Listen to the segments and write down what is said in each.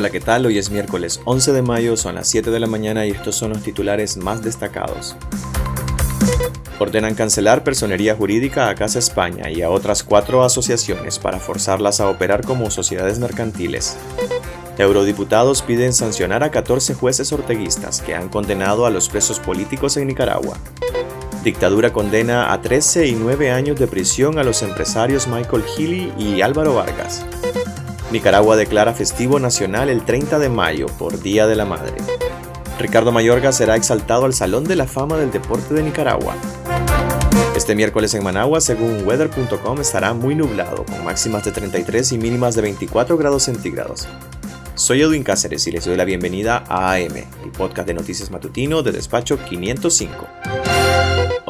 Hola, ¿qué tal? Hoy es miércoles 11 de mayo, son las 7 de la mañana y estos son los titulares más destacados. Ordenan cancelar personería jurídica a Casa España y a otras cuatro asociaciones para forzarlas a operar como sociedades mercantiles. Eurodiputados piden sancionar a 14 jueces orteguistas que han condenado a los presos políticos en Nicaragua. Dictadura condena a 13 y 9 años de prisión a los empresarios Michael Healy y Álvaro Vargas. Nicaragua declara festivo nacional el 30 de mayo por Día de la Madre. Ricardo Mayorga será exaltado al Salón de la Fama del Deporte de Nicaragua. Este miércoles en Managua, según weather.com, estará muy nublado, con máximas de 33 y mínimas de 24 grados centígrados. Soy Edwin Cáceres y les doy la bienvenida a AM, el podcast de noticias matutino de despacho 505.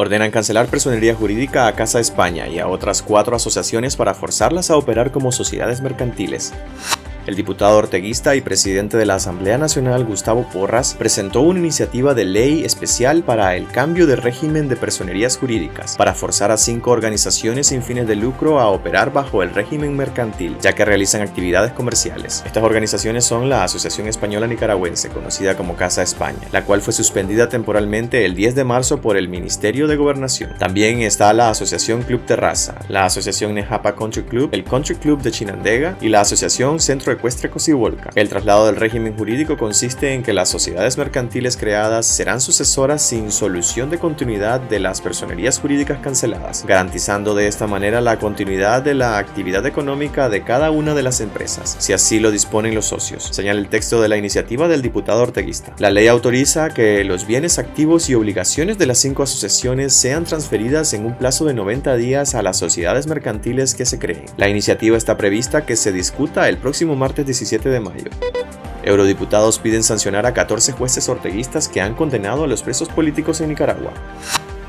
Ordenan cancelar personería jurídica a Casa España y a otras cuatro asociaciones para forzarlas a operar como sociedades mercantiles. El diputado orteguista y presidente de la Asamblea Nacional, Gustavo Porras, presentó una iniciativa de ley especial para el cambio de régimen de personerías jurídicas, para forzar a cinco organizaciones sin fines de lucro a operar bajo el régimen mercantil, ya que realizan actividades comerciales. Estas organizaciones son la Asociación Española Nicaragüense, conocida como Casa España, la cual fue suspendida temporalmente el 10 de marzo por el Ministerio de Gobernación. También está la Asociación Club Terraza, la Asociación Nejapa Country Club, el Country Club de Chinandega y la Asociación Centro Ecuestre Cosibolca. El traslado del régimen jurídico consiste en que las sociedades mercantiles creadas serán sucesoras sin solución de continuidad de las personerías jurídicas canceladas, garantizando de esta manera la continuidad de la actividad económica de cada una de las empresas, si así lo disponen los socios, señala el texto de la iniciativa del diputado orteguista. La ley autoriza que los bienes activos y obligaciones de las cinco asociaciones sean transferidas en un plazo de 90 días a las sociedades mercantiles que se creen. La iniciativa está prevista que se discuta el próximo martes 17 de mayo. Eurodiputados piden sancionar a 14 jueces orteguistas que han condenado a los presos políticos en Nicaragua.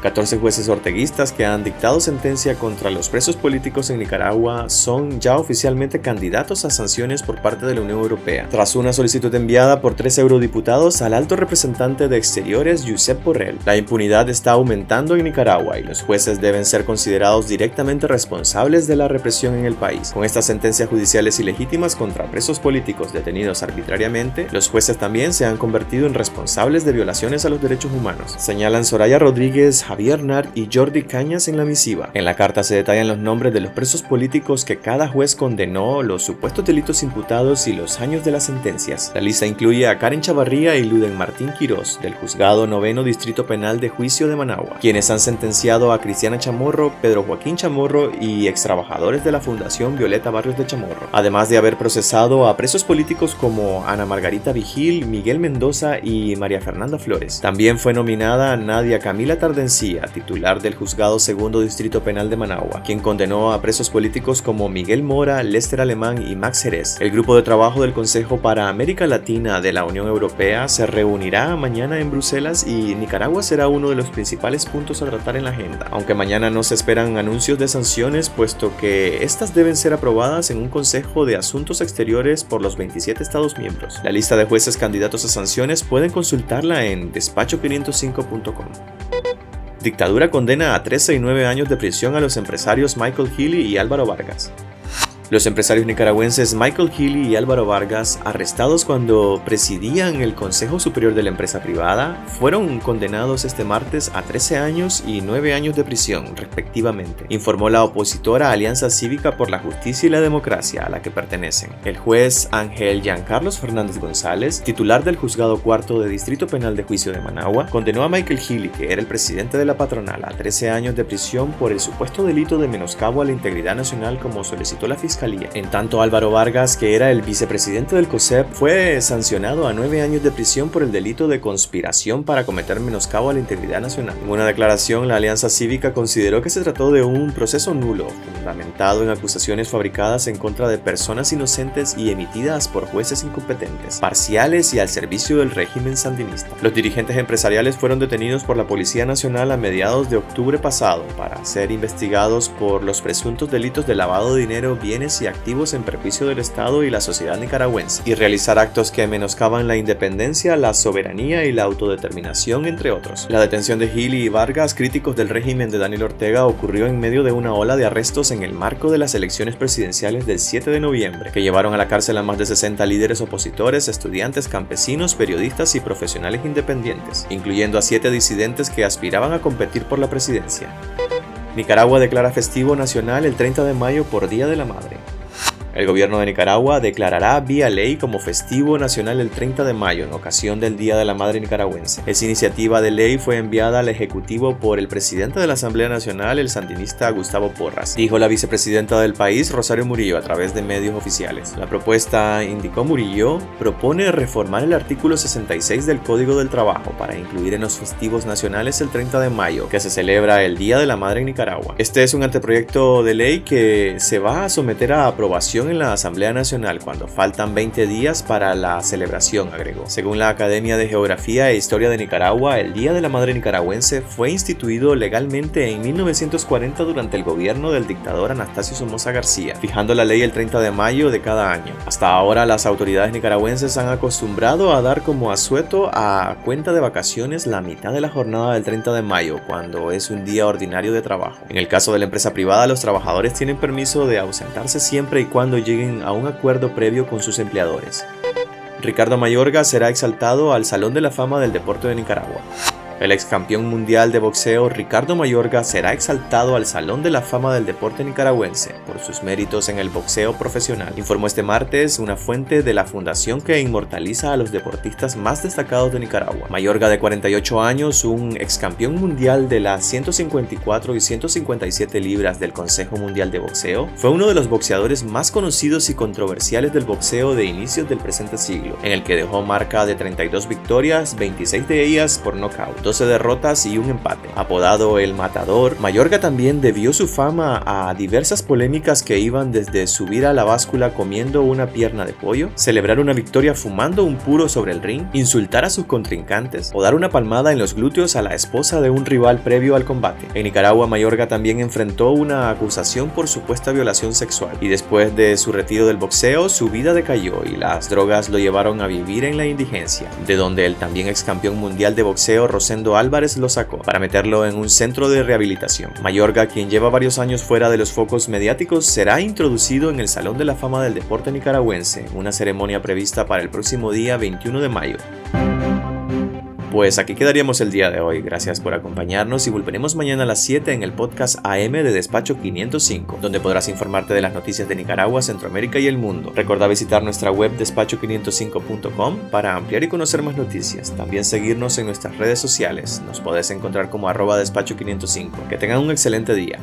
14 jueces orteguistas que han dictado sentencia contra los presos políticos en Nicaragua son ya oficialmente candidatos a sanciones por parte de la Unión Europea, tras una solicitud enviada por tres eurodiputados al alto representante de Exteriores, Josep Borrell. La impunidad está aumentando en Nicaragua y los jueces deben ser considerados directamente responsables de la represión en el país. Con estas sentencias judiciales ilegítimas contra presos políticos detenidos arbitrariamente, los jueces también se han convertido en responsables de violaciones a los derechos humanos, señalan Soraya Rodríguez, Javier Nart y Jordi Cañas en la misiva. En la carta se detallan los nombres de los presos políticos que cada juez condenó, los supuestos delitos imputados y los años de las sentencias. La lista incluye a Karen Chavarría y Luden Martín Quirós, del Juzgado Noveno Distrito Penal de Juicio de Managua, quienes han sentenciado a Cristiana Chamorro, Pedro Joaquín Chamorro y extrabajadores de la Fundación Violeta Barrios de Chamorro, además de haber procesado a presos políticos como Ana Margarita Vigil, Miguel Mendoza y María Fernanda Flores. También fue nominada Nadia Camila Tardencilla titular del Juzgado Segundo Distrito Penal de Managua, quien condenó a presos políticos como Miguel Mora, Lester Alemán y Max Jerez. El grupo de trabajo del Consejo para América Latina de la Unión Europea se reunirá mañana en Bruselas y Nicaragua será uno de los principales puntos a tratar en la agenda, aunque mañana no se esperan anuncios de sanciones puesto que estas deben ser aprobadas en un Consejo de Asuntos Exteriores por los 27 Estados miembros. La lista de jueces candidatos a sanciones pueden consultarla en despacho505.com. Dictadura condena a 13 y 9 años de prisión a los empresarios Michael Healy y Álvaro Vargas. Los empresarios nicaragüenses Michael Healy y Álvaro Vargas, arrestados cuando presidían el Consejo Superior de la Empresa Privada, fueron condenados este martes a 13 años y 9 años de prisión, respectivamente, informó la opositora Alianza Cívica por la Justicia y la Democracia a la que pertenecen. El juez Ángel Giancarlos Fernández González, titular del Juzgado Cuarto de Distrito Penal de Juicio de Managua, condenó a Michael Healy, que era el presidente de la patronal, a 13 años de prisión por el supuesto delito de menoscabo a la integridad nacional como solicitó la Fiscalía en tanto, Álvaro Vargas, que era el vicepresidente del COSEP, fue sancionado a nueve años de prisión por el delito de conspiración para cometer menoscabo a la integridad nacional. En una declaración, la Alianza Cívica consideró que se trató de un proceso nulo, fundamentado en acusaciones fabricadas en contra de personas inocentes y emitidas por jueces incompetentes, parciales y al servicio del régimen sandinista. Los dirigentes empresariales fueron detenidos por la Policía Nacional a mediados de octubre pasado para ser investigados por los presuntos delitos de lavado de dinero, bienes bienes y activos en perjuicio del Estado y la sociedad nicaragüense, y realizar actos que menoscaban la independencia, la soberanía y la autodeterminación, entre otros. La detención de Gili y Vargas, críticos del régimen de Daniel Ortega, ocurrió en medio de una ola de arrestos en el marco de las elecciones presidenciales del 7 de noviembre, que llevaron a la cárcel a más de 60 líderes opositores, estudiantes, campesinos, periodistas y profesionales independientes, incluyendo a siete disidentes que aspiraban a competir por la presidencia. Nicaragua declara festivo nacional el 30 de mayo por Día de la Madre. El gobierno de Nicaragua declarará vía ley como festivo nacional el 30 de mayo en ocasión del Día de la Madre Nicaragüense. Esa iniciativa de ley fue enviada al Ejecutivo por el presidente de la Asamblea Nacional, el sandinista Gustavo Porras, dijo la vicepresidenta del país, Rosario Murillo, a través de medios oficiales. La propuesta, indicó Murillo, propone reformar el artículo 66 del Código del Trabajo para incluir en los festivos nacionales el 30 de mayo, que se celebra el Día de la Madre en Nicaragua. Este es un anteproyecto de ley que se va a someter a aprobación en la Asamblea Nacional cuando faltan 20 días para la celebración, agregó. Según la Academia de Geografía e Historia de Nicaragua, el Día de la Madre Nicaragüense fue instituido legalmente en 1940 durante el gobierno del dictador Anastasio Somoza García, fijando la ley el 30 de mayo de cada año. Hasta ahora las autoridades nicaragüenses han acostumbrado a dar como asueto a cuenta de vacaciones la mitad de la jornada del 30 de mayo, cuando es un día ordinario de trabajo. En el caso de la empresa privada, los trabajadores tienen permiso de ausentarse siempre y cuando lleguen a un acuerdo previo con sus empleadores. Ricardo Mayorga será exaltado al Salón de la Fama del Deporte de Nicaragua. El ex campeón mundial de boxeo Ricardo Mayorga será exaltado al Salón de la Fama del Deporte Nicaragüense por sus méritos en el boxeo profesional, informó este martes una fuente de la fundación que inmortaliza a los deportistas más destacados de Nicaragua. Mayorga, de 48 años, un ex campeón mundial de las 154 y 157 libras del Consejo Mundial de Boxeo, fue uno de los boxeadores más conocidos y controversiales del boxeo de inicios del presente siglo, en el que dejó marca de 32 victorias, 26 de ellas por nocaut 12 derrotas y un empate. Apodado El Matador, Mayorga también debió su fama a diversas polémicas que iban desde subir a la báscula comiendo una pierna de pollo, celebrar una victoria fumando un puro sobre el ring, insultar a sus contrincantes o dar una palmada en los glúteos a la esposa de un rival previo al combate. En Nicaragua, Mayorga también enfrentó una acusación por supuesta violación sexual y después de su retiro del boxeo, su vida decayó y las drogas lo llevaron a vivir en la indigencia, de donde el también ex campeón mundial de boxeo Rosendo Álvarez lo sacó para meterlo en un centro de rehabilitación. Mayorga, quien lleva varios años fuera de los focos mediáticos, será introducido en el Salón de la Fama del Deporte Nicaragüense, una ceremonia prevista para el próximo día 21 de mayo. Pues aquí quedaríamos el día de hoy. Gracias por acompañarnos y volveremos mañana a las 7 en el podcast AM de Despacho 505, donde podrás informarte de las noticias de Nicaragua, Centroamérica y el mundo. Recuerda visitar nuestra web despacho505.com para ampliar y conocer más noticias. También seguirnos en nuestras redes sociales. Nos podés encontrar como arroba despacho505. Que tengan un excelente día.